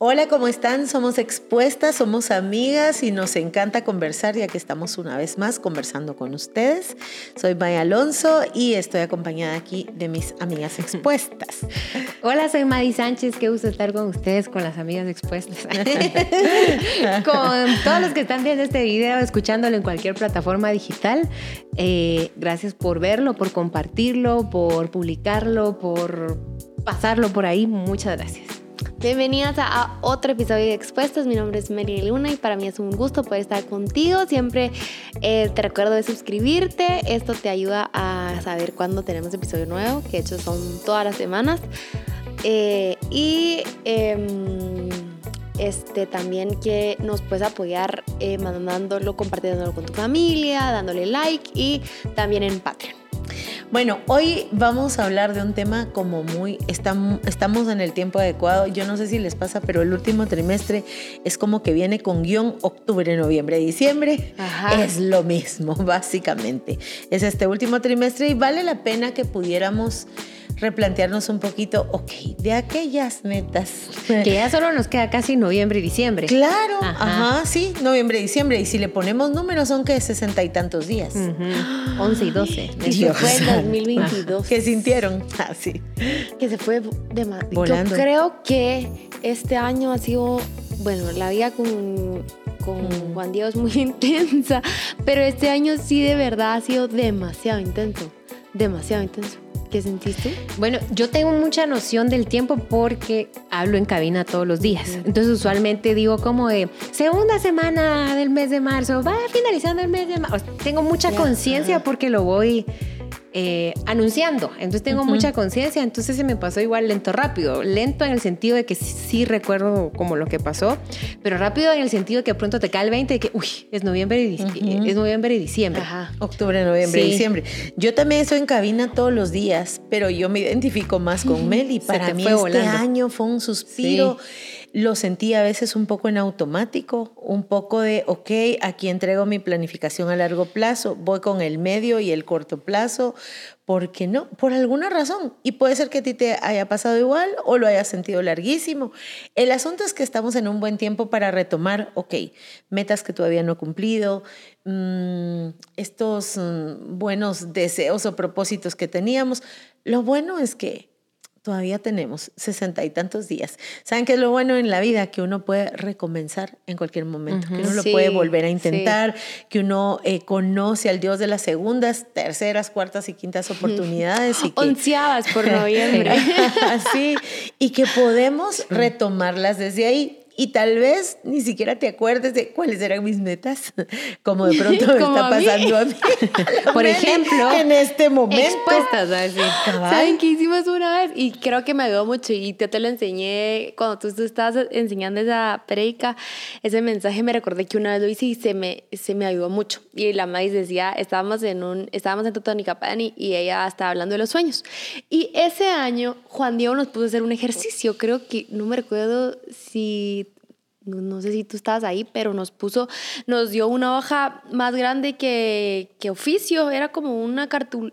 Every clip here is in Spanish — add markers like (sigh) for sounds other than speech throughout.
Hola, ¿cómo están? Somos expuestas, somos amigas y nos encanta conversar ya que estamos una vez más conversando con ustedes. Soy Maya Alonso y estoy acompañada aquí de mis amigas expuestas. (laughs) Hola, soy Madi Sánchez, qué gusto estar con ustedes, con las amigas expuestas. (laughs) con todos los que están viendo este video, escuchándolo en cualquier plataforma digital. Eh, gracias por verlo, por compartirlo, por publicarlo, por pasarlo por ahí. Muchas gracias. Bienvenidas a otro episodio de Expuestos. Mi nombre es Mary Luna y para mí es un gusto poder estar contigo. Siempre eh, te recuerdo de suscribirte. Esto te ayuda a saber cuándo tenemos episodio nuevo, que de hecho son todas las semanas. Eh, y em, este, también que nos puedes apoyar eh, mandándolo, compartiéndolo con tu familia, dándole like y también en Patreon. Bueno, hoy vamos a hablar de un tema como muy, estamos en el tiempo adecuado. Yo no sé si les pasa, pero el último trimestre es como que viene con guion octubre, noviembre, diciembre. Es lo mismo, (laughs) básicamente. Es este último trimestre y vale la pena que pudiéramos replantearnos un poquito, ok, de aquellas metas. (laughs) Que ya solo nos queda casi noviembre y diciembre. Claro, ajá, sí, noviembre y diciembre. Y si le ponemos números, son que sesenta y tantos días. 11 y 12. (gasps) Dios. Fue en 2022. ¿Qué sintieron? Así. Ah, que se fue de Volando. Yo creo que este año ha sido, bueno, la vida con con Juan Diego es muy (laughs) intensa, pero este año sí de verdad ha sido demasiado intenso, demasiado intenso. ¿Qué sentiste? Bueno, yo tengo mucha noción del tiempo porque hablo en cabina todos los días. Entonces usualmente digo como de segunda semana del mes de marzo, va finalizando el mes de marzo. Tengo mucha conciencia porque lo voy eh, anunciando. Entonces tengo mucha conciencia, entonces se me pasó igual lento, rápido. Lento en el sentido de que sí, recuerdo como lo que pasó, pero rápido en el sentido de que pronto te cae el 20 de que, uy, es noviembre y, es noviembre y diciembre. Ajá. Octubre, noviembre y diciembre. Yo también estoy en cabina todos los días, pero yo me identifico más con Meli. Para mí este año fue un suspiro lo sentí a veces un poco en automático, un poco de, ok, aquí entrego mi planificación a largo plazo, voy con el medio y el corto plazo, porque no, por alguna razón. Y puede ser que a ti te haya pasado igual o lo hayas sentido larguísimo. El asunto es que estamos en un buen tiempo para retomar, ok, metas que todavía no he cumplido, mm, estos mm, buenos deseos o propósitos que teníamos. Lo bueno es que todavía tenemos sesenta y tantos días. ¿Saben qué es lo bueno en la vida? Que uno puede recomenzar en cualquier momento, que uno lo puede volver a intentar, que uno eh, conoce al Dios de las segundas, terceras, cuartas y quintas oportunidades. y que, Onceavas por (laughs) noviembre. sí, y que podemos retomarlas desde ahí y tal vez ni siquiera te acuerdes de cuáles eran mis metas, (laughs) como de pronto me (laughs) está pasando a mí. (laughs) Por ejemplo, en este momento. Expuestas, así. ¿Saben qué hicimos una vez? Y creo que me ayudó mucho y yo te lo enseñé cuando tú, estabas enseñando esa predica, ese mensaje me recordé que una vez lo hice y se me, se me ayudó mucho. Y la maíz decía, estábamos en un, estábamos en Totonicapán y ella estaba hablando de los sueños. Y ese año Juan Diego nos puso a hacer un ejercicio, creo que, no me recuerdo si no, sé si tú estabas ahí, pero nos puso, nos dio una hoja más grande que, que oficio, era como una cartul,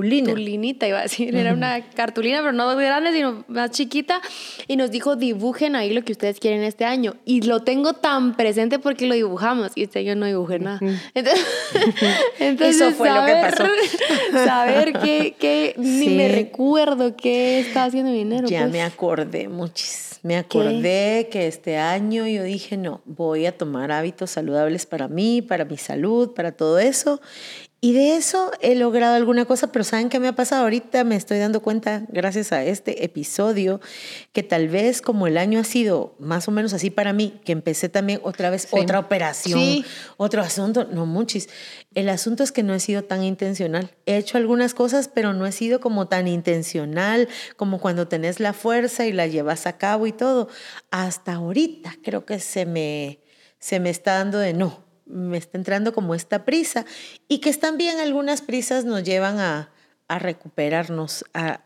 cartilu, cartulinita, iba a decir, era una cartulina, pero no grande, sino más chiquita, y nos dijo, dibujen ahí lo que ustedes quieren este año, y lo tengo tan presente porque lo dibujamos, y este año no dibujé nada. (laughs) (laughs) Entonces, Eso fue lo que pasó. (laughs) saber que, ni me recuerdo qué estaba haciendo mi dinero. Ya pues. me acordé muchísimo me acordé que este año yo dije, no, voy a tomar hábitos saludables para mí, para mi salud, para todo eso. Y de eso he logrado alguna cosa, pero ¿saben qué me ha pasado ahorita? Me estoy dando cuenta, gracias a este episodio, que tal vez como el año ha sido más o menos así para mí, que empecé también otra vez otra operación, otro asunto, no muchis. El asunto es que no he sido tan intencional. He hecho algunas cosas, pero no he sido como tan intencional como cuando tenés la fuerza y la llevas a cabo y todo. Hasta ahorita creo que se me, se me está dando de no me está entrando como esta prisa y que también algunas prisas nos llevan a, a recuperarnos, a,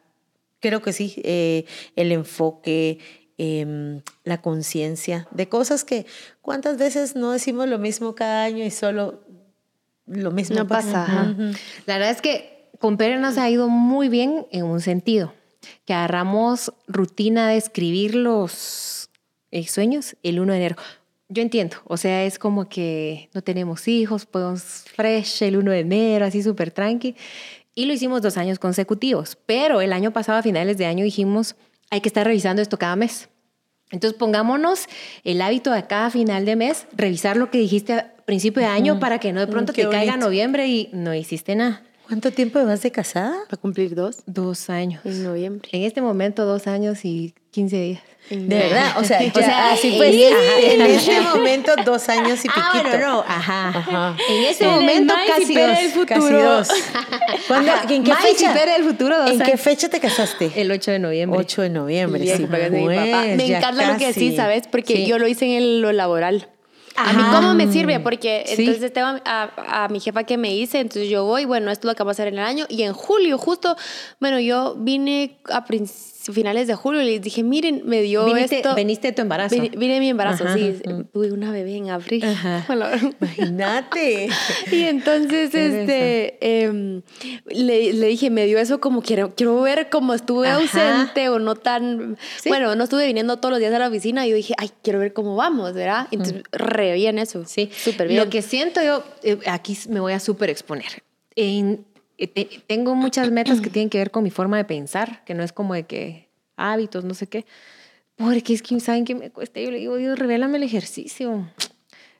creo que sí, eh, el enfoque, em, la conciencia de cosas que cuántas veces no decimos lo mismo cada año y solo lo mismo no pasa. La verdad es que con Pere nos ha ido muy bien en un sentido, que agarramos rutina de escribir los eh, sueños el 1 de enero. Yo entiendo, o sea, es como que no tenemos hijos, podemos fresh el 1 de enero, así súper tranqui. Y lo hicimos dos años consecutivos, pero el año pasado, a finales de año, dijimos, hay que estar revisando esto cada mes. Entonces pongámonos el hábito de cada final de mes, revisar lo que dijiste a principio de año para que no de pronto te caiga noviembre y no hiciste nada. ¿Cuánto tiempo vas de casada? ¿Para cumplir dos? Dos años. En noviembre. En este momento, dos años y 15 días. De verdad, o sea, (laughs) o sea así fue. en este (laughs) momento, dos años y piquito. Ah, bueno, no, ajá. ajá. En este momento, casi dos. El futuro. Casi dos. (laughs) ¿Cuándo, ¿En qué fecha? el futuro, dos ¿En qué fecha te casaste? El 8 de noviembre. 8 de noviembre, sí. sí pues, mi papá. Me encanta lo que decís, ¿sabes? Porque yo lo hice en lo laboral. A mí cómo me sirve, porque entonces tengo a, a, mi jefa que me dice, entonces yo voy, bueno, esto es lo que va a hacer en el año, y en julio justo, bueno, yo vine a principios finales de julio y les dije, miren, me dio Viniste, esto. Veniste tu embarazo. Vine, mi embarazo, sí. Tuve una bebé en abril. (laughs) Imagínate. (laughs) y entonces, este, eh, le, le, dije, me dio eso como quiero, quiero ver cómo estuve ausente o no tan, bueno, no estuve viniendo todos los días a la oficina y yo dije, ay, quiero ver cómo vamos, ¿verdad? Entonces, re bien eso. Sí, súper bien. Lo que siento yo, eh, aquí me voy a súper exponer. En, tengo muchas metas que (clears throat) tienen que ver con mi forma de pensar, que no es como de que hábitos, no sé qué. Porque es que saben que me cuesta. Yo le digo, Dios, revélame el ejercicio.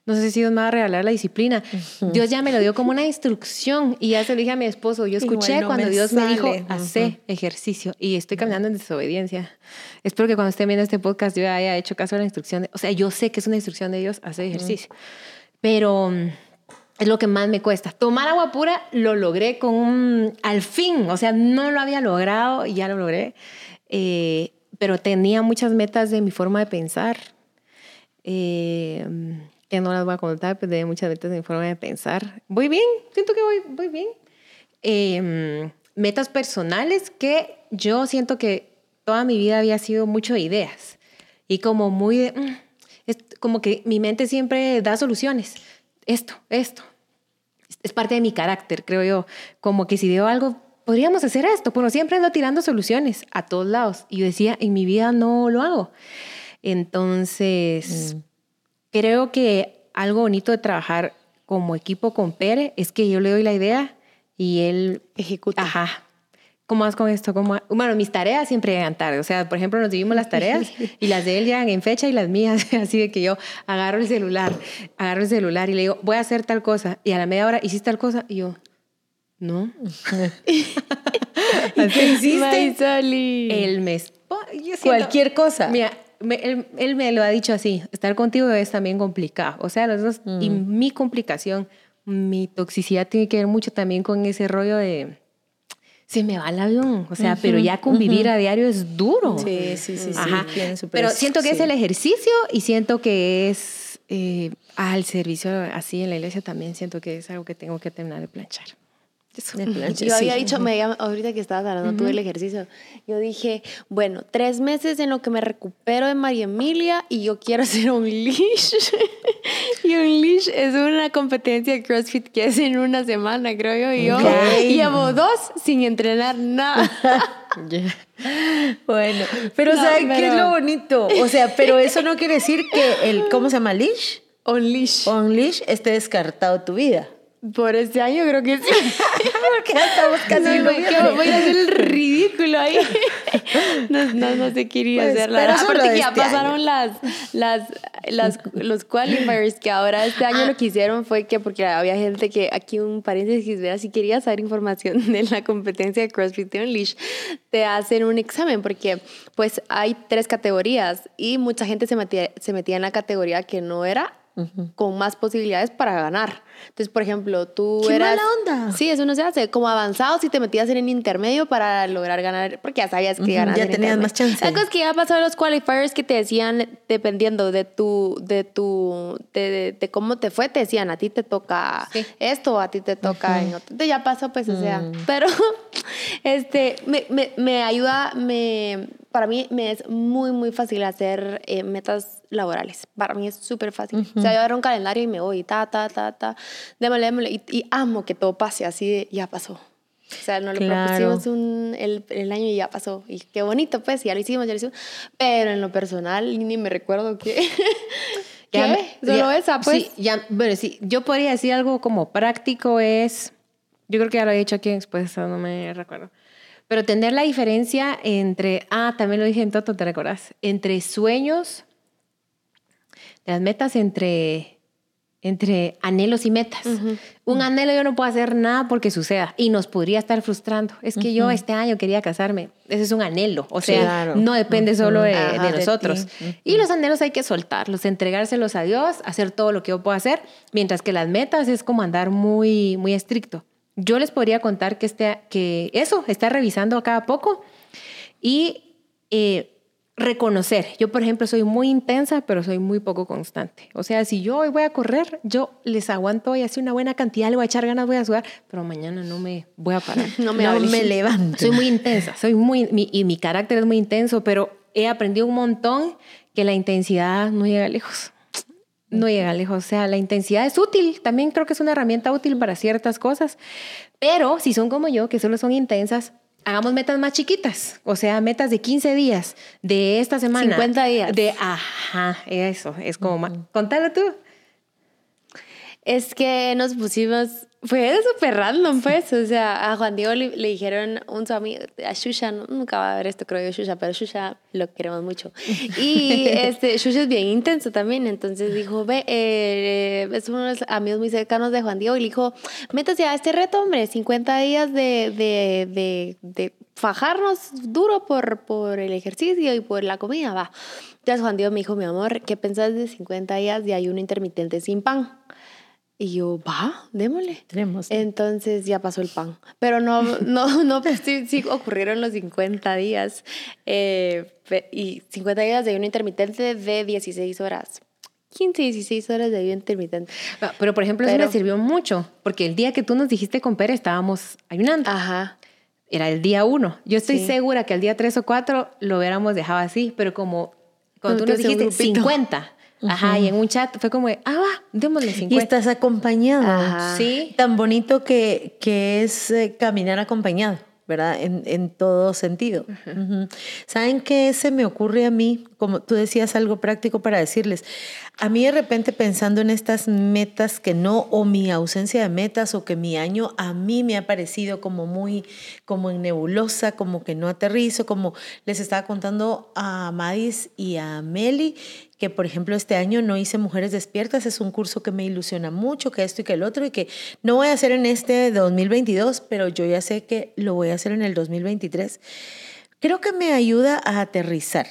No sé si Dios me va a regalar la disciplina. Dios ya me lo dio como una instrucción y ya se lo dije a mi esposo. Yo escuché cuando Dios me dijo, hace ejercicio y estoy caminando en desobediencia. Espero que cuando estén viendo este podcast yo haya hecho caso a la instrucción. o sea, yo sé que es una instrucción de Dios, hacer ejercicio. Pero es lo que más me cuesta. Tomar agua pura lo logré con al fin, o sea, no lo había logrado y ya lo logré, eh, pero tenía muchas metas de mi forma de pensar, eh, que no las voy a contar, pero tenía muchas metas de mi forma de pensar. Voy bien, siento que voy, voy bien. Eh, metas personales que yo siento que toda mi vida había sido mucho de ideas y como muy de, mm, como que mi mente siempre da soluciones esto, esto. Es parte de mi carácter, creo yo. Como que si veo algo, podríamos hacer esto. Bueno, siempre ando tirando soluciones a todos lados. Y yo decía, en mi vida no lo hago. Entonces, mm. creo que algo bonito de trabajar como equipo con Pere es que yo le doy la idea y él ejecuta. Ajá, ¿Cómo vas con esto? ¿Cómo? Bueno, mis tareas siempre llegan tarde. O sea, por ejemplo, nos dividimos las tareas (laughs) y las de él llegan en fecha y las mías, (laughs) así de que yo agarro el celular, agarro el celular y le digo, voy a hacer tal cosa. Y a la media hora, ¿hiciste tal cosa? Y yo, no. (laughs) ¿Qué hiciste? El mes. Cualquier cosa. Mira, él, me lo ha dicho así, estar contigo es también complicado. O sea, los dos, y mm. mi complicación, mi toxicidad tiene que ver mucho también con ese rollo de se me va el avión. O sea, pero ya convivir a diario es duro. Sí, sí, sí. sí pero siento que es el ejercicio y siento que es eh, al servicio así en la iglesia también siento que es algo que tengo que terminar de planchar. (laughs) Yo había dicho, me, ahorita que estabas hablando tú del ejercicio, yo dije, bueno, tres meses en lo que me recupero de María Emilia y yo quiero (laughs) hacer un leash. y un leash es una competencia de CrossFit que es en una semana, creo yo. Y yo llevo dos sin entrenar nada. (laughs) Bueno, pero ¿saben qué es lo bonito? O sea, pero eso no quiere decir que el, ¿cómo se llama? ¿Leash? On leash. On leash esté descartado tu vida. Por este año creo que sí. Porque ya estamos casi no, Voy a hacer el ridículo ahí. (laughs) No, no, no sé qué iría pues, hacer. La Aparte que ya este pasaron las, las, las, los qualifiers que ahora este año lo que hicieron fue que, porque había gente que, aquí un paréntesis, vea, si querías saber información de la competencia de CrossFit Unleash, te hacen un examen porque pues hay tres categorías y mucha gente se metía, se metía en la categoría que no era con más posibilidades para ganar. Entonces, por ejemplo, tú ¿Qué eras... mala onda! Sí, eso no se hace. Como avanzado, si te metías en el intermedio para lograr ganar, porque ya sabías que uh Ya tenías más chance. La cosa es que ya pasó los qualifiers que te decían, dependiendo de tu, de tu, de, de, cómo te fue, te decían, a ti te toca esto, a ti te toca en otro. Entonces ya pasó, pues, o sea, mm. pero (laughs) este, me, me, me ayuda, me para mí me es muy, muy fácil hacer eh, metas laborales. Para mí es súper fácil. O sea, yo agarro un calendario y me voy, ta, ta, ta, ta, démosle, démosle, y, y, amo que todo pase así de, ya pasó. O sea, no lo propusimos un, el, el, año y ya pasó. Y qué bonito, pues, ya lo hicimos, ya lo hicimos. Pero en lo personal, ni me recuerdo qué. (laughs) ¿Qué? Solo esa, pues. Sí, ya, bueno, sí, yo podría decir algo como práctico es, yo creo que ya lo he dicho aquí después, no me recuerdo. Pero tener la diferencia entre, ah, también lo dije en Toto, ¿te recordás? Entre sueños, las metas entre entre anhelos y metas. Un anhelo yo no puedo hacer nada porque suceda y nos podría estar frustrando. Es que yo este año quería casarme. Ese es un anhelo. O sea, no depende solo de, nosotros. y los anhelos hay que soltarlos, entregárselos a Dios, hacer todo lo que yo puedo hacer, mientras que las metas es como andar muy, muy estricto. Yo les podría contar que, este, que eso, está revisando a cada poco y eh, reconocer. Yo, por ejemplo, soy muy intensa, pero soy muy poco constante. O sea, si yo hoy voy a correr, yo les aguanto y hace una buena cantidad, le voy a echar ganas, voy a sudar, pero mañana no me voy a parar. (laughs) no me, me levanto. Soy muy intensa, soy muy, y mi carácter es muy intenso, pero he aprendido un montón que la intensidad no llega lejos. No llega lejos. O sea, la intensidad es útil. También creo que es una herramienta útil para ciertas cosas. Pero si son como yo, que solo son intensas, hagamos metas más chiquitas, o sea, metas de 15 días, de esta semana. 50 días. De, ajá, eso, es como, contalo tú. Es que nos pusimos fue súper random, pues. O sea, a Juan Diego le, dijeron un su amigo, a Shusha, nunca va a ver esto, creo yo, Shusha, pero Shusha lo queremos mucho. (laughs) Y este, Shusha es bien intenso también, entonces dijo, ve, eh, es uno de los amigos muy cercanos de Juan Diego y le dijo, métase a este reto, hombre, 50 días de, de, de, de fajarnos duro por, por el ejercicio y por la comida, va. Entonces Juan Diego me dijo, mi amor, ¿qué pensás de 50 días de ayuno intermitente sin pan? Y yo, va, démosle. Tenemos. Entonces ya pasó el pan. Pero no, (laughs) no, no, pues sí, sí ocurrieron los 50 días. Eh, y 50 días de ayuno intermitente de 16 horas. 15, 16 horas de ayuno intermitente. Ah, pero, por ejemplo, eso me sirvió mucho, porque el día que tú nos dijiste con Pérez estábamos ayunando. Ajá. Era el día uno. Yo estoy segura que el día 3 o 4 lo hubiéramos dejado así, pero como cuando tú nos dijiste 50, Ajá, y en un chat fue como, ah, va, démosle 50. Y estás acompañado. Sí. Tan bonito que, que es eh, caminar acompañado. ¿verdad? En, en todo sentido. ¿Saben qué se me ocurre a mí? Como tú decías, algo práctico para decirles. A mí de repente pensando en estas metas que no, o mi ausencia de metas, o que mi año a mí me ha parecido como muy, como en nebulosa, como que no aterrizo, como les estaba contando a Madis y a Meli, que por ejemplo este año no hice Mujeres Despiertas, es un curso que me ilusiona mucho, que esto y que el otro, y que no voy a hacer en este 2022, pero yo ya sé que lo voy a hacer en el 2023. Creo que me ayuda a aterrizar,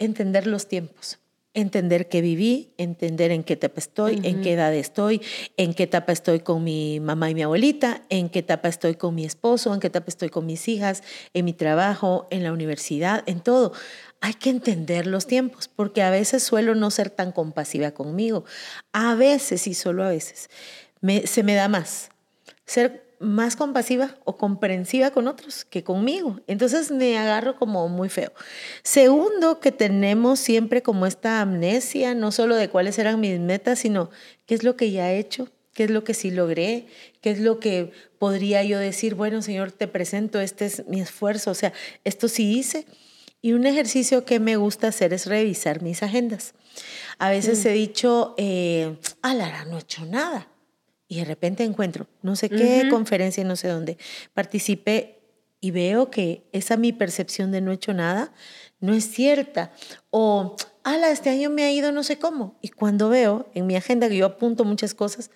entender los tiempos entender qué viví, entender en qué etapa estoy, en qué edad estoy, en qué etapa estoy con mi mamá y mi abuelita, en qué etapa estoy con mi esposo, en qué etapa estoy con mis hijas, en mi trabajo, en la universidad, en todo. Hay que entender los tiempos, porque a veces suelo no ser tan compasiva conmigo. A veces, y solo a veces, se me da más. Ser más compasiva o comprensiva con otros que conmigo. Entonces me agarro como muy feo. Segundo, que tenemos siempre como esta amnesia, no solo de cuáles eran mis metas, sino qué es lo que ya he hecho, qué es lo que sí logré, qué es lo que podría yo decir, bueno, Señor, te presento, este es mi esfuerzo, o sea, esto sí hice. Y un ejercicio que me gusta hacer es revisar mis agendas. A veces mm. he dicho, eh, Lara, no he hecho nada y de repente encuentro no sé qué conferencia, no sé dónde, participé y veo que esa mi percepción de no he hecho nada no es cierta. O, ala, este año me ha ido no sé cómo. Y cuando veo en mi agenda que yo apunto muchas cosas,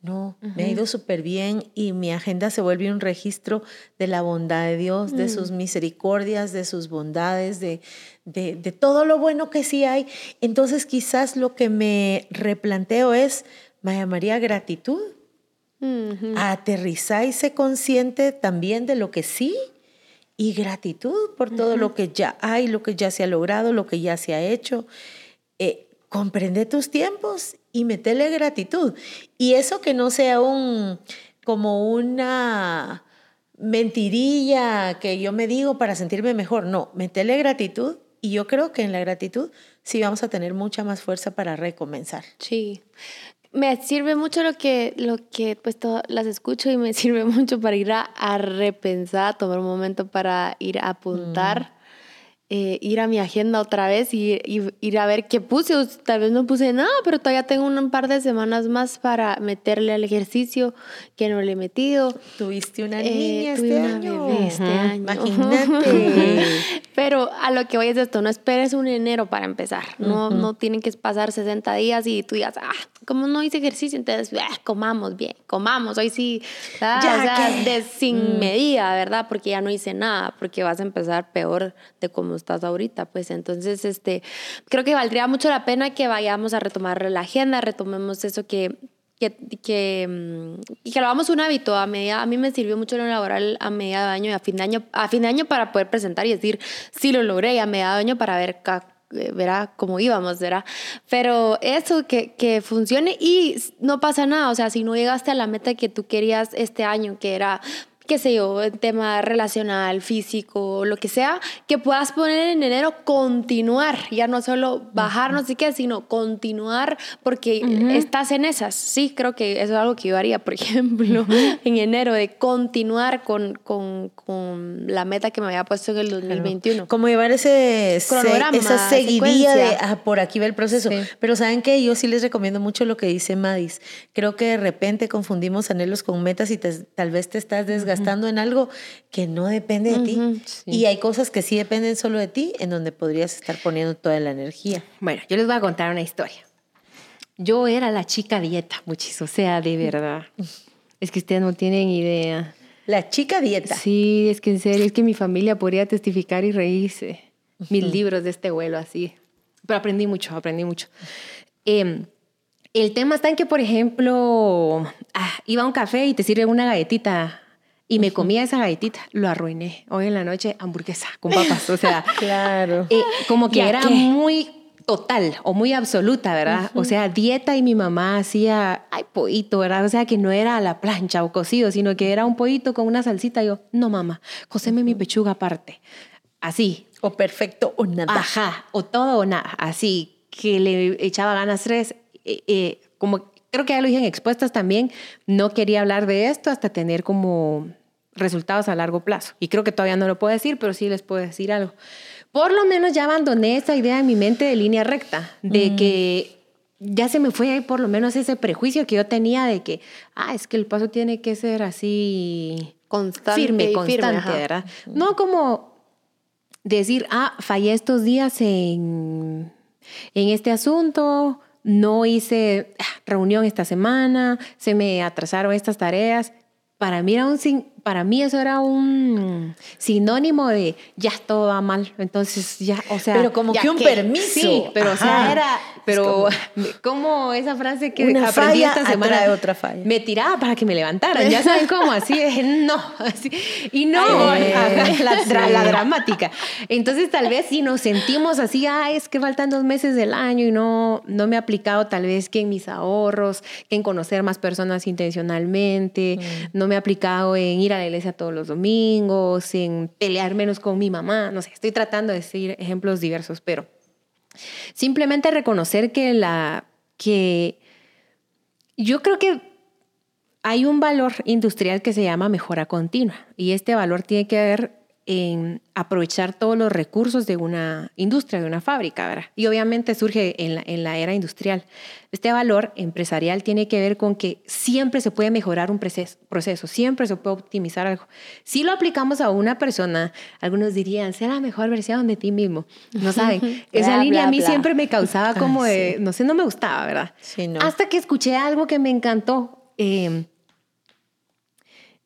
no, me ha ido súper bien y mi agenda se vuelve un registro de la bondad de Dios, de mm. sus misericordias, de sus bondades, de, de, de todo lo bueno que sí hay. Entonces quizás lo que me replanteo es, me llamaría gratitud. Aterrizar y ser consciente también de lo que sí y gratitud por todo lo que ya hay, lo que ya se ha logrado, lo que ya se ha hecho. Eh, comprende tus tiempos y metele gratitud. Y eso que no sea un como una mentirilla que yo me digo para sentirme mejor. No, metele gratitud y yo creo que en la gratitud sí vamos a tener mucha más fuerza para recomenzar. Sí. Me sirve mucho lo que, lo que pues las escucho y me (laughs) sirve mucho para ir a, a repensar, tomar un momento para ir a apuntar. Eh, ir a mi agenda otra vez y, ir a ver qué puse. Tal vez no puse nada, pero todavía tengo un par de semanas más para meterle al ejercicio que no le he metido. Tuviste una eh, niña este una año. Bebé este año. Imagínate. (laughs) pero a lo que voy es esto, no esperes un enero para empezar. No, no tienen que pasar 60 días y tú digas, ah, como no hice ejercicio, entonces ah, comamos bien, comamos. Hoy sí, ya, o sea, de sin mm. medida, ¿verdad? Porque ya no hice nada, porque vas a empezar peor de cómo estás ahorita, pues entonces este, creo que valdría mucho la pena que vayamos a retomar la agenda, retomemos eso que que, que, mm, y que lo hagamos un hábito a medida, a mí me sirvió mucho lo laboral a media de año y a fin de año, a fin de año para poder presentar y decir, sí lo logré y a media de año para ver eh, verá cómo íbamos, ¿verdad? Pero eso, que, que funcione y no pasa nada, o sea, si no llegaste a la meta que tú querías este año, que era qué sé yo, en tema relacional, físico, lo que sea, que puedas poner en enero continuar, ya no solo bajar, no sé qué, sino continuar porque estás en esas. Sí, creo que eso es algo que yo haría, por (laughs) ejemplo, en enero, de continuar con, con, con, la meta que me había puesto en el 2021. Como llevar ese cronograma, esa seguidilla de, ah, por aquí va el proceso. Pero ¿saben qué? Yo sí les recomiendo mucho lo que dice Madis. Creo que de repente confundimos anhelos con metas y tal vez te estás desgastando estando en algo que no depende de ti. Y hay cosas que sí dependen solo de ti, en donde podrías estar poniendo toda la energía. Bueno, yo les voy a contar una historia. Yo era la chica dieta, muchísimo, o sea, de verdad. Es que ustedes no tienen idea. La chica dieta. Sí, es que en serio, es que mi familia podría testificar y reírse. Mil libros de este vuelo así. Pero aprendí mucho, aprendí mucho. Em, el tema está en que, por ejemplo, ah, iba a un café y te sirve una galletita y me comía esa galletita, lo arruiné. Hoy en la noche, hamburguesa con papas. O sea, (laughs) claro. Eh, como que era muy total o muy absoluta, ¿verdad? O sea, dieta y mi mamá hacía, ay, pollito, ¿verdad? O sea, que no era a la plancha o cocido, sino que era un pollito con una salsita. yo, no, mamá, coceme mi pechuga aparte. Así. O perfecto o nada. Ajá, o todo o nada. Así, que le echaba ganas tres. Eh, eh, como creo que ya lo dije en expuestas también, no quería hablar de esto hasta tener como resultados a largo plazo. Y creo que todavía no lo puedo decir, pero sí les puedo decir algo. Por lo menos ya abandoné esa idea en mi mente de línea recta, de mm. que ya se me fue por lo menos ese prejuicio que yo tenía de que, ah, es que el paso tiene que ser así constante, firme, constante, ¿verdad? No como decir, ah, fallé estos días en, en este asunto, no hice ah, reunión esta semana, se me atrasaron estas tareas. Para mí era un, para mí eso era un sinónimo de ya todo va mal. Entonces ya, o sea. Pero como que un permiso. Sí, pero o sea, era. Pero como, (laughs) esa frase que Una aprendí esta semana. de otra falla. Me tiraba para que me levantaran. Ya saben cómo, así de (laughs) no. Así, y no, la, dramática. Entonces tal vez si nos sentimos así, ah, es que faltan dos meses del año y no, no me he aplicado tal vez que en mis ahorros, que en conocer más personas intencionalmente, mm. no me he aplicado en ir a la iglesia todos los domingos, sin pelear menos con mi mamá, no sé, estoy tratando de decir ejemplos diversos, pero simplemente reconocer que la que yo creo que hay un valor industrial que se llama mejora continua y este valor tiene que ver en aprovechar todos los recursos de una industria, de una fábrica, ¿verdad? Y obviamente surge en la, en la, era industrial. Este valor empresarial tiene que ver con que siempre se puede mejorar un proceso, proceso, siempre se puede optimizar algo. Si lo aplicamos a una persona, algunos dirían, sea la mejor versión de ti mismo. No saben, (laughs) esa línea a mí siempre me causaba (laughs) como de, no sé, no me gustaba, ¿verdad? Sí, no. Hasta que escuché algo que me encantó. Eh,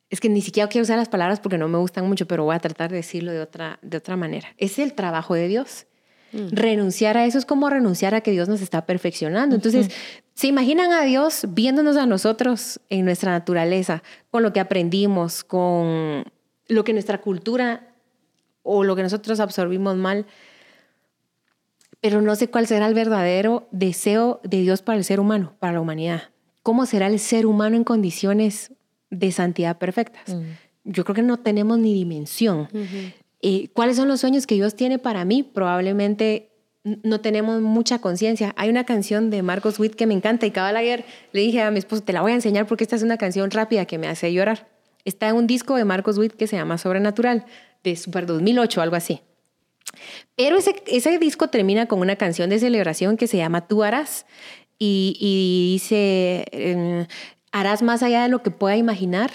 es que ni siquiera quiero usar las palabras porque no me gustan mucho, pero voy a tratar de decirlo de otra, de otra manera. Es el trabajo de Dios. Mm. Renunciar a eso es como renunciar a que Dios nos está perfeccionando. Entonces, ¿se imaginan a Dios viéndonos a nosotros en nuestra naturaleza, con lo que aprendimos, con lo que nuestra cultura o lo que nosotros absorbimos mal? Pero no sé cuál será el verdadero deseo de Dios para el ser humano, para la humanidad. ¿Cómo será el ser humano en condiciones de santidad perfectas. Mm. Yo creo que no tenemos ni dimensión. Eh, ¿Cuáles son los sueños que Dios tiene para mí? Probablemente no tenemos mucha conciencia. Hay una canción de Marcos Witt que me encanta y cabal ayer le dije a mi esposo, te la voy a enseñar porque esta es una canción rápida que me hace llorar. Está en un disco de Marcos Witt que se llama Sobrenatural, de Super 2008 algo así. Pero ese, ese disco termina con una canción de celebración que se llama Tú harás y, y dice, eh, harás más allá de lo que pueda imaginar,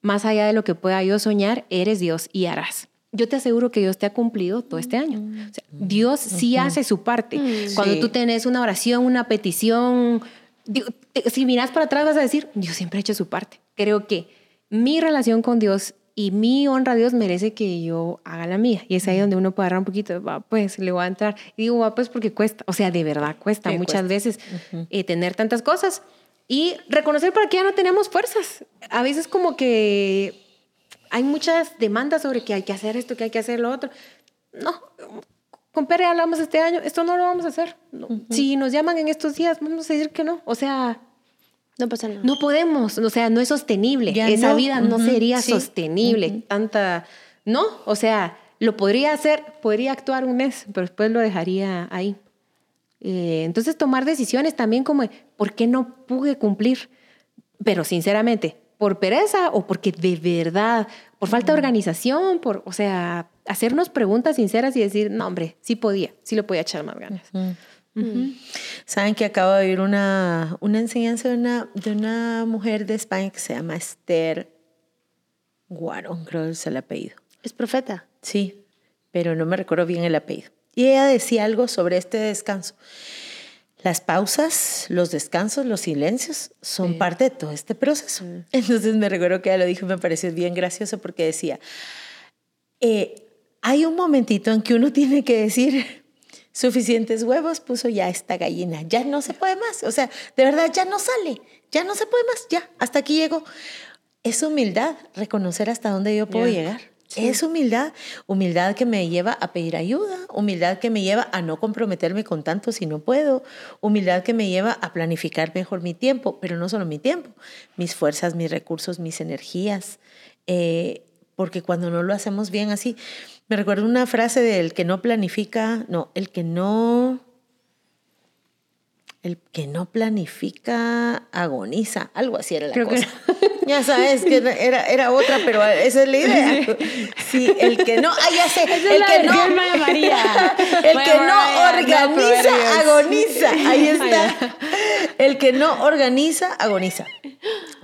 más allá de lo que pueda yo soñar, eres Dios y harás yo te aseguro que Dios te ha cumplido todo este año. Dios sí hace su parte. Mm. Cuando tú tenés una oración, una petición, si miras para atrás vas a decir, Dios siempre ha hecho su parte. Creo que mi relación con Dios y mi honra a Dios merece que yo haga la mía. Y es ahí donde uno puede agarrar un poquito, va, pues le voy a entrar. Y digo, va, pues porque cuesta. O sea, de verdad cuesta muchas veces eh, tener tantas cosas. Y reconocer para que ya no tenemos fuerzas. A veces como que hay muchas demandas sobre que hay que hacer esto, que hay que hacer lo otro. No, con Pere hablamos este año, esto no lo vamos a hacer. Si nos llaman en estos días, vamos a decir que no. O sea, no pasa nada. No podemos, o sea, no es sostenible. Esa vida no sería sostenible. Tanta, no, o sea, lo podría hacer, podría actuar un mes, pero después lo dejaría ahí. Eh, entonces, tomar decisiones también como, ¿por qué no pude cumplir? Pero sinceramente, por pereza o porque de verdad, por falta de organización, por, o sea, hacernos preguntas sinceras y decir, no, hombre, sí podía, sí lo podía echar más ganas. Saben que acabo de oír una, una enseñanza de una, de una mujer de España que se llama Esther Guarón, creo que es el apellido. ¿Es profeta? Sí, pero no me recuerdo bien el apellido. Y ella decía algo sobre este descanso. Las pausas, los descansos, los silencios son parte de todo este proceso. Entonces me recuerdo que ella lo dijo y me pareció bien gracioso porque decía, eh, hay un momentito en que uno (laughs) tiene que decir, suficientes huevos puso ya esta gallina, ya no se puede más, o sea, de verdad ya no sale, ya no se puede más, ya, hasta aquí llego. Es humildad reconocer hasta dónde yo puedo llegar. Es humildad, humildad que me lleva a pedir ayuda, humildad que me lleva a no comprometerme con tanto si no puedo, humildad que me lleva a planificar mejor mi tiempo, pero no solo mi tiempo, mis fuerzas, mis recursos, mis energías, eh, porque cuando no lo hacemos bien así, me recuerdo una frase del que no planifica, no, el que no el que no planifica agoniza, algo así era la cosa. (laughs) Ya sabes que era, era otra, pero esa es la idea. Sí, el que no, ah, ya sé, (laughs) el que no, María. el que no organiza agoniza, ahí está. El que no organiza agoniza.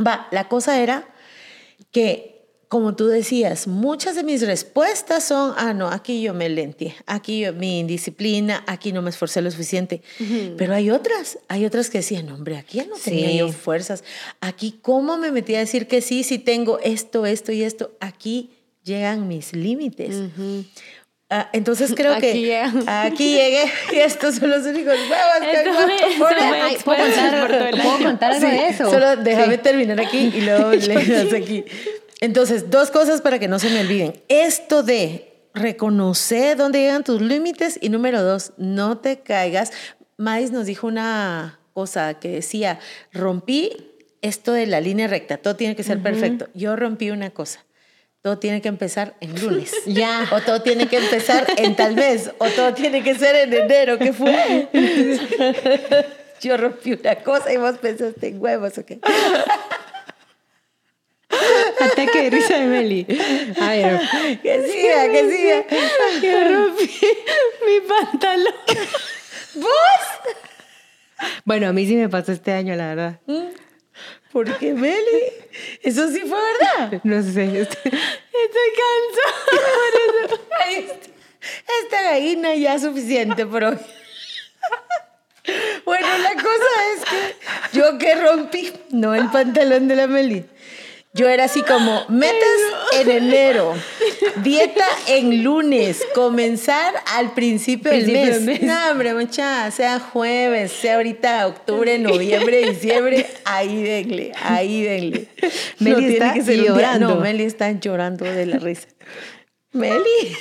Va, la cosa era que como tú decías, muchas de mis respuestas son, ah, no, aquí yo me lenté, aquí yo, mi indisciplina, aquí no me esforcé lo suficiente. Pero hay otras, hay otras que decían, hombre, aquí ya no tenía yo fuerzas. Aquí, ¿cómo me metí a decir que sí, si tengo esto, esto y esto? Aquí llegan mis límites. Ah, entonces creo que aquí llegué (laughs) y estos son los únicos huevos que hay ¿Puedo contar, (laughs) ¿puedo contar algo de eso? Solo déjame terminar aquí y luego (laughs) le das aquí. Entonces, dos cosas para que no se me olviden. Esto de reconocer dónde llegan tus límites y número dos, no te caigas. Mais nos dijo una cosa que decía, rompí esto de la línea recta, todo tiene que ser perfecto. Yo rompí una cosa. Todo tiene que empezar en lunes. (laughs) ya. O todo tiene que empezar en tal vez. O todo tiene que ser en enero. ¿Qué fue? (laughs) Yo rompí una cosa y vos pensaste en huevos, ¿ok? Risa de Meli. Ver. Que siga, que siga. Que rompí mi pantalón. ¿Vos? Bueno, a mí sí me pasó este año, la verdad. ¿Mm? ¿Por qué, Meli? Eso sí fue verdad. No sé. Estoy, estoy cansada. Esta gallina ya es suficiente por hoy. Bueno, la cosa es que yo que rompí, no el pantalón de la Meli yo era así como, metas en enero, dieta en lunes, comenzar al principio, del, mes. No, hombre, mucha, sea jueves, sea ahorita octubre, noviembre, (laughs) diciembre, ahí denle, ahí denle. Meli está llorando. No, Meli está llorando de la risa. Meli. (laughs)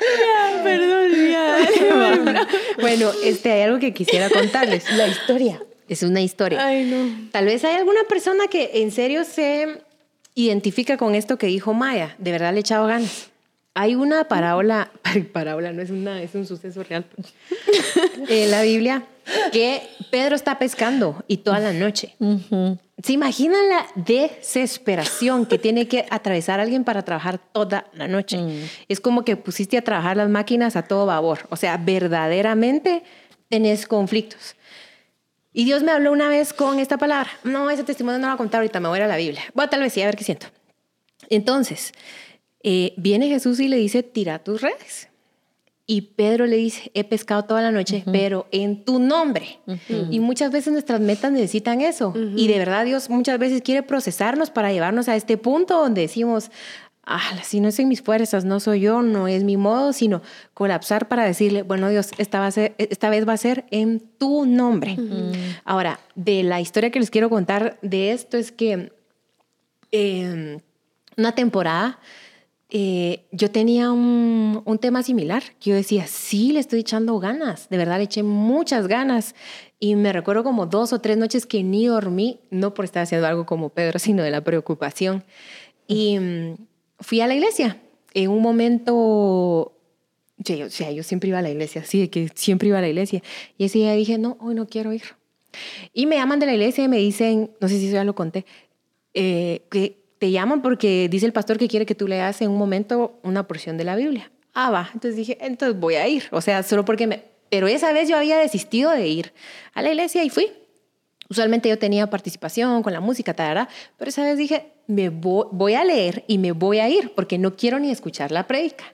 Ya, perdón, ya. Bueno, este, hay algo que quisiera contarles. La historia. Es una historia. Ay, no. Tal vez hay alguna persona que en serio se identifica con esto que dijo Maya. De verdad le he echado ganas. Hay una parábola, (laughs) parábola no es una, es un suceso real. (laughs) en la Biblia que Pedro está pescando y toda la noche. ¿Se imaginan la desesperación que tiene que atravesar alguien para trabajar toda la noche? Mm. Es como que pusiste a trabajar las máquinas a todo vapor. O sea, verdaderamente tenés conflictos. Y Dios me habló una vez con esta palabra. No, ese testimonio no lo voy a contar ahorita, me voy a ir a la Biblia. Bueno, tal vez sí, a ver qué siento. Entonces, eh, viene Jesús y le dice, tira tus redes. Y Pedro le dice, he pescado toda la noche, pero en tu nombre. Y muchas veces nuestras metas necesitan eso. Y de verdad Dios muchas veces quiere procesarnos para llevarnos a este punto donde decimos, ah, si no es en mis fuerzas, no soy yo, no es mi modo, sino colapsar para decirle, bueno Dios, esta, va a ser, esta vez va a ser en tu nombre. Ahora, de la historia que les quiero contar de esto es que eh, una temporada eh, yo tenía un, un, tema similar, que yo decía, sí, le estoy echando ganas, de verdad le eché muchas ganas. Y me recuerdo como dos o tres noches que ni dormí, no por estar haciendo algo como Pedro, sino de la preocupación. Y fui a la iglesia. En un momento, yo, o sea, yo siempre iba a la iglesia, sí, que siempre iba a la iglesia. Y ese día dije, no, hoy no quiero ir. Y me llaman de la iglesia y me dicen, no sé si eso ya lo conté, eh, que te llaman porque dice el pastor que quiere que tú leas en un momento una porción de la Biblia. Ah, va. Entonces dije, entonces voy a ir. O sea, solo porque me... Pero esa vez yo había desistido de ir a la iglesia y fui. Usualmente yo tenía participación con la música, tarara, pero esa vez dije, me voy, a leer y me voy a ir porque no quiero ni escuchar la predica.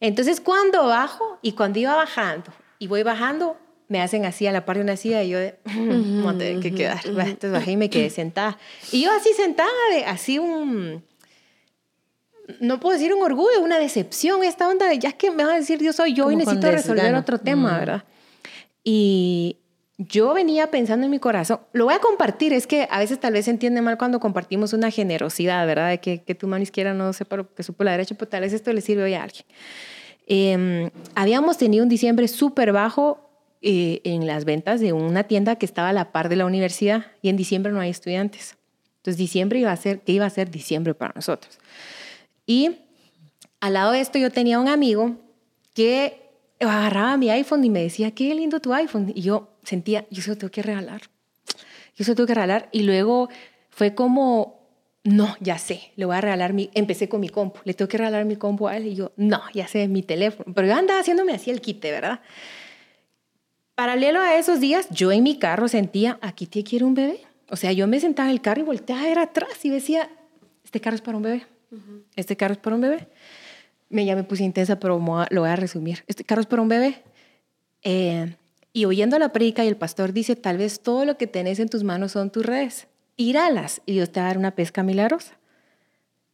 Entonces cuando bajo y cuando iba bajando y voy bajando, me hacen así a la par de una silla y yo de, mm, a tener que quedar. Entonces bajé y me quedé sentada. Y yo así sentada, de, así un, no puedo decir un orgullo, una decepción, esta onda de, ya que me van a decir, Dios soy yo y necesito resolver otro tema, ¿verdad? Y yo venía pensando en mi corazón, lo voy a compartir, es que a veces tal vez se entiende mal cuando compartimos una generosidad, ¿verdad? De que, que tu mano izquierda no sepa lo que supo la derecha, pero tal vez esto le sirve hoy a alguien. Em, habíamos tenido un diciembre súper bajo eh, en las ventas de una tienda que estaba a la par de la universidad y en diciembre no hay estudiantes. Entonces diciembre iba a ser, ¿qué iba a ser diciembre para nosotros? Y al lado de esto yo tenía un amigo que agarraba mi iPhone y me decía, qué lindo tu iPhone. Y yo sentía, yo se lo tengo que regalar. Yo se lo tengo que regalar. Y luego fue como, no, ya sé, le voy a regalar mi, empecé con mi compu, le tengo que regalar mi compu a él. Y yo, no, ya sé, mi teléfono. Pero yo andaba haciéndome así el quite, ¿verdad? Paralelo a esos días, yo en mi carro sentía, aquí te quiere un bebé. O sea, yo me sentaba en el carro y volteaba a ver atrás y decía, este carro es para un bebé. Este carro es para un bebé. Me, ya me puse intensa, pero lo voy a resumir. Este carro es para un bebé. Eh, y oyendo la predica y el pastor dice, tal vez todo lo que tenés en tus manos son tus redes. Tiralas y Dios te va a dar una pesca milagrosa.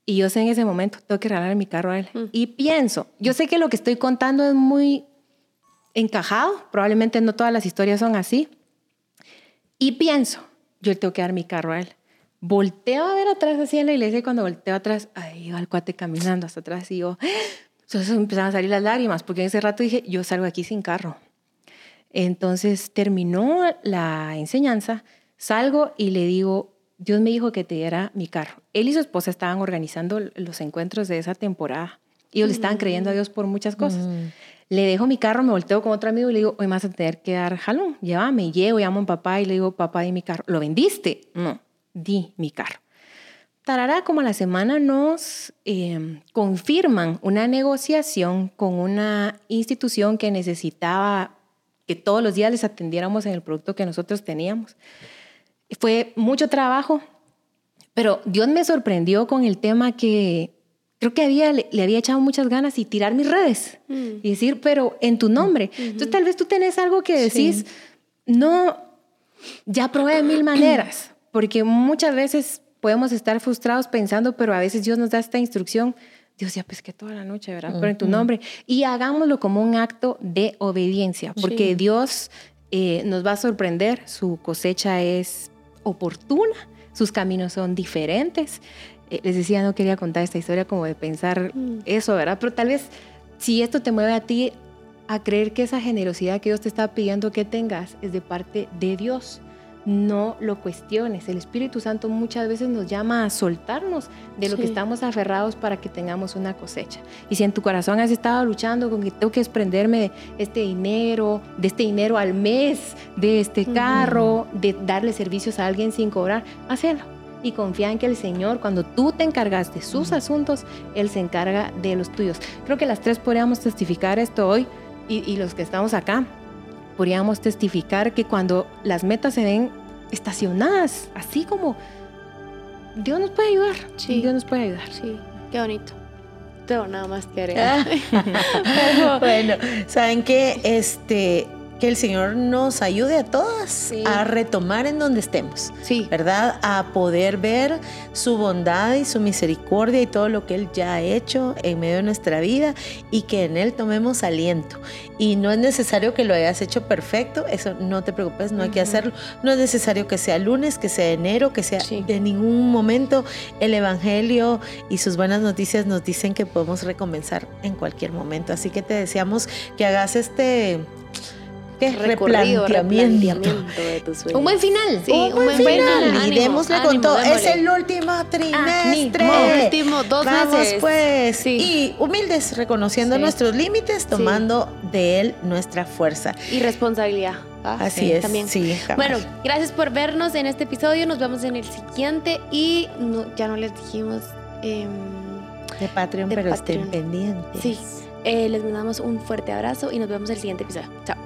Y yo sé en ese momento, tengo que regalar mi carro a él. Y pienso, yo sé que lo que estoy contando es muy encajado, probablemente no todas las historias son así. Y pienso, yo le tengo que dar mi carro a él. Volteo a ver atrás así en la iglesia y cuando volteo atrás, ahí va el cuate caminando hasta atrás y yo, (gasps) entonces empezaron a salir las lágrimas porque en ese rato dije, yo salgo aquí sin carro. Entonces terminó la enseñanza, salgo y le digo, Dios me dijo que te diera mi carro. Él y su esposa estaban organizando los encuentros de esa temporada y ellos le estaban creyendo a Dios por muchas cosas. Mm. Le dejo mi carro, me volteo con otro amigo y le digo, hoy vas a tener que dar jalón, llévame. Llego, llamo a un papá y le digo, papá, di mi carro. ¿Lo vendiste? No, di mi carro. Tarará, como a la semana nos em, confirman una negociación con una institución que necesitaba que todos los días les atendiéramos en el producto que nosotros teníamos. Fue mucho trabajo, pero Dios me sorprendió con el tema que creo que había, le, había echado muchas ganas y tirar mis redes mm. y decir, pero en tu nombre. Entonces tal vez tú tenés algo que decís, no, ya probé de mil maneras, porque muchas veces podemos estar frustrados pensando, pero a veces Dios nos da esta instrucción, Dios ya pesqué toda la noche, ¿verdad? Pero en tu nombre. Y hagámoslo como un acto de obediencia, porque Dios eh, nos va a sorprender, su cosecha es oportuna, sus caminos son diferentes eh, les decía, no quería contar esta historia como de pensar mm. eso, ¿verdad? Pero tal vez si esto te mueve a ti a creer que esa generosidad que Dios te está pidiendo que tengas es de parte de Dios, no lo cuestiones. El Espíritu Santo muchas veces nos llama a soltarnos de lo que estamos aferrados para que tengamos una cosecha. Y si en tu corazón has estado luchando con que tengo que desprenderme de este dinero, de este dinero al mes, de este carro, de darle servicios a alguien sin cobrar, hazlo. Y confía en que el Señor, cuando tú te encargas de sus asuntos, Él se encarga de los tuyos. Creo que las tres podríamos testificar esto hoy y, y los que estamos acá podríamos testificar que cuando las metas se ven estacionadas, así como Dios nos puede ayudar. Sí. Dios nos puede ayudar. Sí, qué bonito. Tengo nada más que agregar. (laughs) bueno, saben que este que el Señor nos ayude a todas a retomar en donde estemos. Sí. ¿Verdad? A poder ver su bondad y su misericordia y todo lo que Él ya ha hecho en medio de nuestra vida y que en Él tomemos aliento. Y no es necesario que lo hayas hecho perfecto, eso no te preocupes, no hay que hacerlo. No es necesario que sea lunes, que sea enero, que sea de ningún momento. El Evangelio y sus buenas noticias nos dicen que podemos recomenzar en cualquier momento. Así que te deseamos que hagas este ¿Qué? Recorrido, replanteamiento. de tus sueños. Un buen final. Sí, un, buen, final. y démosle con todo. Es el último trimestre. Ah, último dos Vamos meses. pues. Sí. Y humildes, reconociendo Sí. nuestros límites, tomando de él nuestra fuerza. Y responsabilidad. ¿ah? Así Sí, es. También. Sí. Bueno, gracias por vernos en este episodio. Nos vemos en el siguiente. Y no- ya no les dijimos. em, de Patreon, de pero estén Patreon. pendientes. sí, eh, les mandamos un fuerte abrazo y nos vemos en el siguiente episodio. Chao.